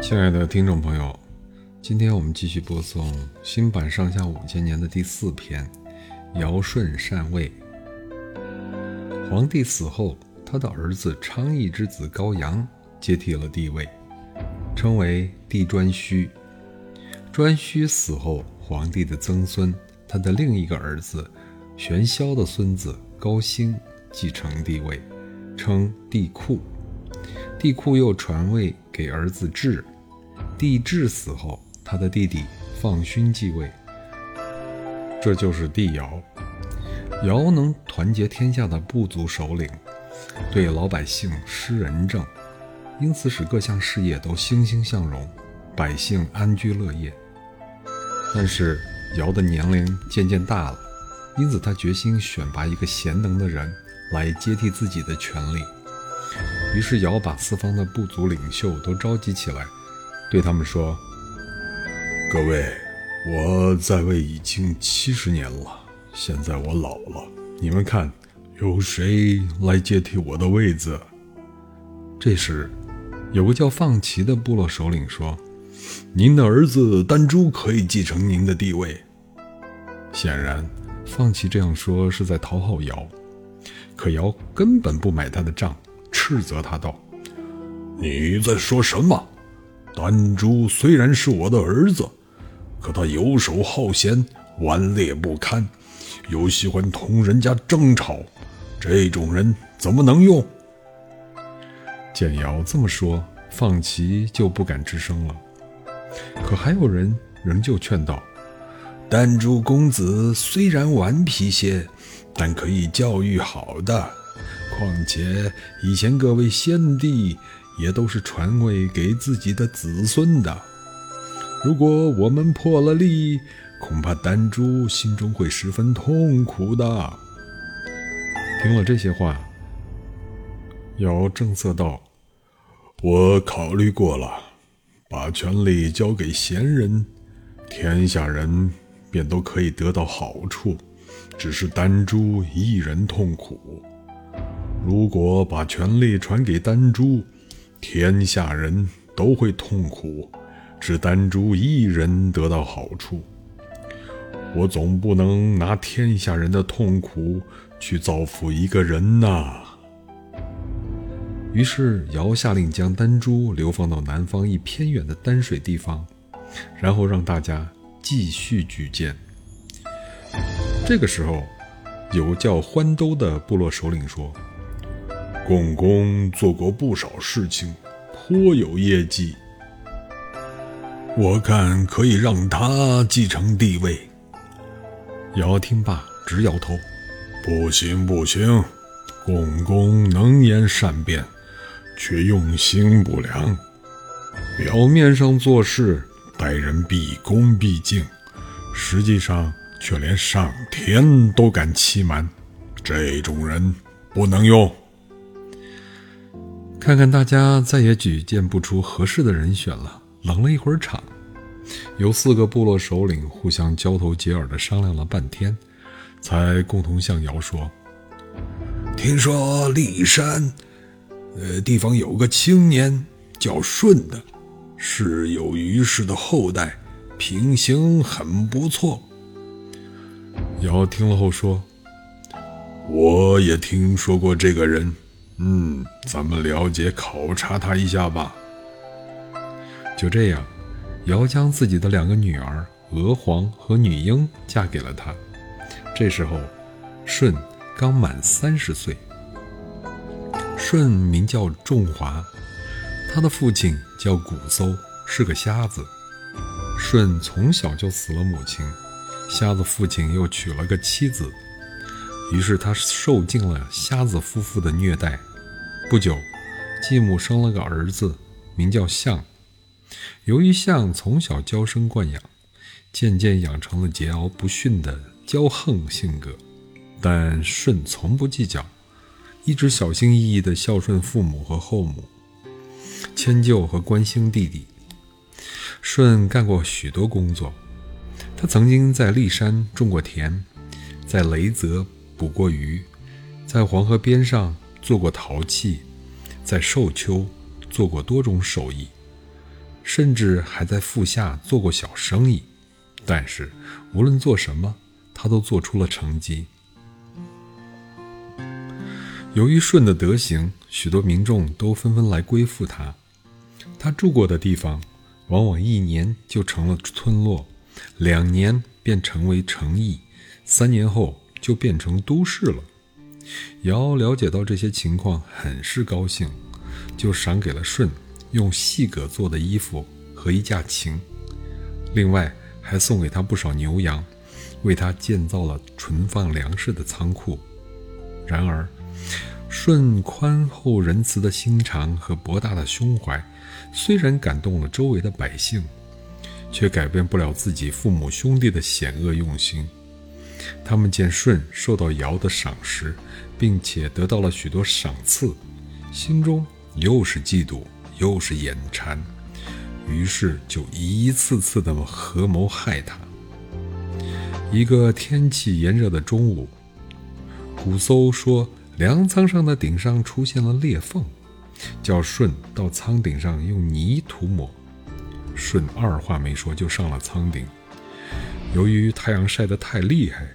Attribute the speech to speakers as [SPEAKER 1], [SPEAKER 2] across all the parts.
[SPEAKER 1] 亲爱的听众朋友，今天我们继续播送新版《上下五千年》的第四篇《尧舜禅位》。皇帝死后，他的儿子昌邑之子高阳接替了帝位，称为帝颛顼。颛顼死后，皇帝的曾孙，他的另一个儿子玄霄的孙子高兴继承帝位，称帝喾。帝喾又传位给儿子治。帝挚死后，他的弟弟放勋继位，这就是帝尧。尧能团结天下的部族首领，对老百姓施仁政，因此使各项事业都欣欣向荣，百姓安居乐业。但是尧的年龄渐渐大了，因此他决心选拔一个贤能的人来接替自己的权力。于是尧把四方的部族领袖都召集起来，对他们说：“
[SPEAKER 2] 各位，我在位已经七十年了，现在我老了，你们看，有谁来接替我的位子？”
[SPEAKER 1] 这时，有个叫放齐的部落首领说：“
[SPEAKER 2] 您的儿子丹朱可以继承您的地位。”
[SPEAKER 1] 显然，放齐这样说是在讨好尧，可尧根本不买他的账。斥责他道：“
[SPEAKER 2] 你在说什么？丹珠虽然是我的儿子，可他游手好闲，顽劣不堪，又喜欢同人家争吵，这种人怎么能用？”
[SPEAKER 1] 见瑶这么说，放齐就不敢吱声了。可还有人仍旧劝道：“
[SPEAKER 2] 丹珠公子虽然顽皮些，但可以教育好的。”况且以前各位先帝也都是传位给自己的子孙的，如果我们破了例，恐怕丹朱心中会十分痛苦的。
[SPEAKER 1] 听了这些话，尧正色道：“
[SPEAKER 2] 我考虑过了，把权力交给贤人，天下人便都可以得到好处，只是丹朱一人痛苦。”如果把权力传给丹朱，天下人都会痛苦，只丹朱一人得到好处。我总不能拿天下人的痛苦去造福一个人呐。
[SPEAKER 1] 于是尧下令将丹朱流放到南方一偏远的丹水地方，然后让大家继续举荐。这个时候，有个叫欢兜的部落首领说。
[SPEAKER 2] 共工做过不少事情，颇有业绩。我看可以让他继承帝位。
[SPEAKER 1] 尧听罢，直摇头：“
[SPEAKER 2] 不行，不行！共工能言善辩，却用心不良，表面上做事待人毕恭毕敬，实际上却连上天都敢欺瞒。这种人不能用。”
[SPEAKER 1] 看看大家再也举荐不出合适的人选了，冷了一会儿场。有四个部落首领互相交头接耳地商量了半天，才共同向尧说：“
[SPEAKER 2] 听说骊山，呃，地方有个青年叫舜的，是有虞氏的后代，品行很不错。”
[SPEAKER 1] 尧听了后说：“
[SPEAKER 2] 我也听说过这个人。”嗯，咱们了解考察他一下吧。
[SPEAKER 1] 就这样，尧将自己的两个女儿娥皇和女英嫁给了他。这时候，舜刚满三十岁。舜名叫仲华，他的父亲叫瞽叟，是个瞎子。舜从小就死了母亲，瞎子父亲又娶了个妻子，于是他受尽了瞎子夫妇的虐待。不久，继母生了个儿子，名叫象。由于象从小娇生惯养，渐渐养成了桀骜不驯的骄横性格。但舜从不计较，一直小心翼翼地孝顺父母和后母，迁就和关心弟弟。舜干过许多工作，他曾经在骊山种过田，在雷泽捕过鱼，在黄河边上。做过陶器，在寿丘做过多种手艺。甚至还在腹下做过小生意。但是无论做什么，他都做出了成绩。由于舜的德行，许多民众都纷纷来归附他。他住过的地方，往往一年就成了村落，两年便成为城邑，三年后就变成都市了。尧了解到这些情况，很是高兴，就赏给了舜用细葛做的衣服和一架琴，另外还送给他不少牛羊，为他建造了存放粮食的仓库。然而，舜宽厚仁慈的心肠和博大的胸怀，虽然感动了周围的百姓，却改变不了自己父母兄弟的险恶用心。他们见舜受到尧的赏识，并且得到了许多赏赐，心中又是嫉妒又是眼馋，于是就一次次的合谋害他。一个天气炎热的中午，古叟说。粮仓上的顶上出现了裂缝，叫舜到仓顶上用泥涂抹。舜二话没说就上了仓顶。由于太阳晒得太厉害，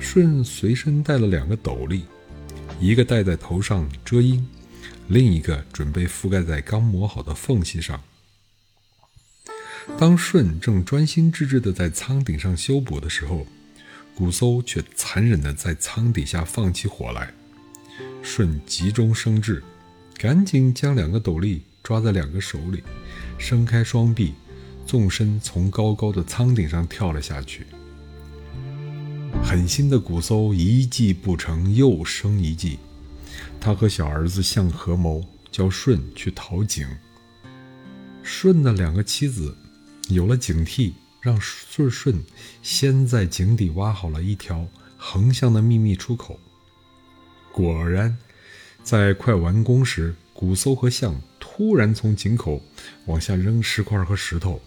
[SPEAKER 1] 舜随身带了两个斗笠，一个戴在头上遮阴，另一个准备覆盖在刚磨好的缝隙上。当舜正专心致志地在舱顶上修补的时候，古搜却残忍地在舱底下放起火来。舜急中生智，赶紧将两个斗笠抓在两个手里，伸开双臂，纵身从高高的舱顶上跳了下去。狠心的古搜一计不成，又生一计。他和小儿子相合谋，叫舜去讨井。舜的两个妻子有了警惕，让舜舜先在井底挖好了一条横向的秘密出口。果然，在快完工时，古搜和象突然从井口往下扔石块和石头，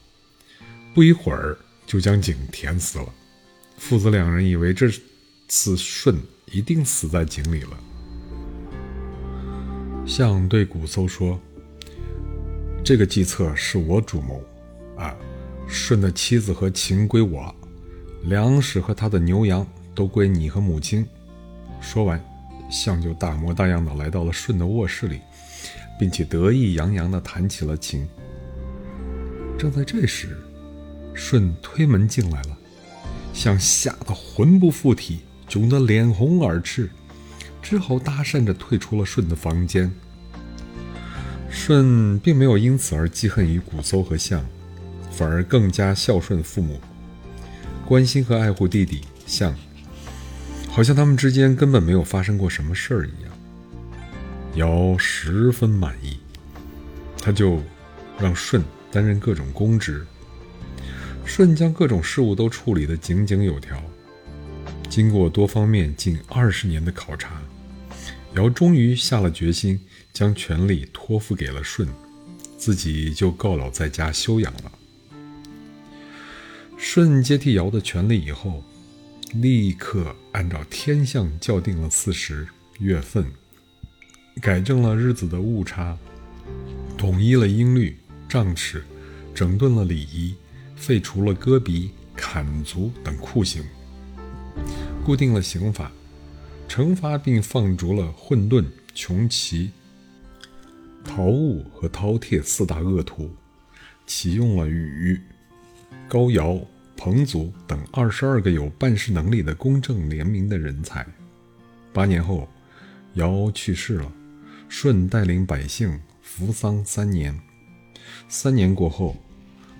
[SPEAKER 1] 不一会儿就将井填死了。父子两人以为这次舜一定死在井里了。象对古叟说：“这个计策是我主谋，啊，舜的妻子和禽归我，粮食和他的牛羊都归你和母亲。”说完。象就大模大样的来到了舜的卧室里，并且得意洋洋的弹起了琴。正在这时，舜推门进来了，象吓得魂不附体，窘得脸红耳赤，只好搭讪着退出了舜的房间。舜并没有因此而记恨于古搜和象，反而更加孝顺父母，关心和爱护弟弟象。好像他们之间根本没有发生过什么事儿一样。尧十分满意，他就让舜担任各种公职。舜将各种事务都处理得井井有条。经过多方面近二十年的考察，尧终于下了决心，将权力托付给了舜，自己就告老在家休养了。舜接替尧的权力以后。立刻按照天象校定了四时月份，改正了日子的误差，统一了音律、杖尺，整顿了礼仪，废除了割鼻、砍足等酷刑，固定了刑法，惩罚并放逐了混沌、穷奇、陶物和饕餮四大恶徒，启用了禹、高尧。彭祖等二十二个有办事能力的公正廉明的人才。八年后，尧去世了，舜带领百姓服丧三年。三年过后，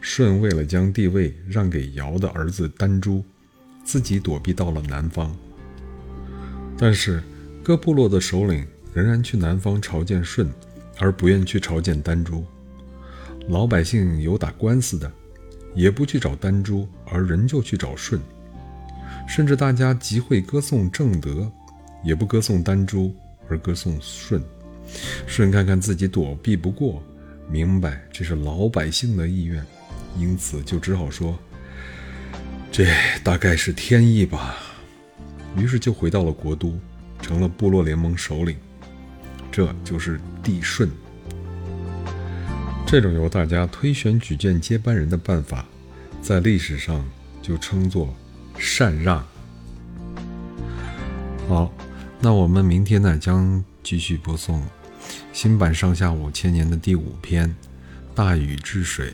[SPEAKER 1] 舜为了将帝位让给尧的儿子丹朱，自己躲避到了南方。但是各部落的首领仍然去南方朝见舜，而不愿去朝见丹朱。老百姓有打官司的。也不去找丹朱，而仍旧去找舜，甚至大家集会歌颂正德，也不歌颂丹朱，而歌颂舜。舜看看自己躲避不过，明白这是老百姓的意愿，因此就只好说：“这大概是天意吧。”于是就回到了国都，成了部落联盟首领。这就是帝舜。这种由大家推选举荐接班人的办法，在历史上就称作禅让。好，那我们明天呢将继续播送新版《上下五千年》的第五篇《大禹治水》。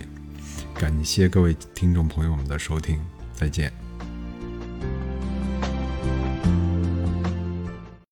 [SPEAKER 1] 感谢各位听众朋友们的收听，再见。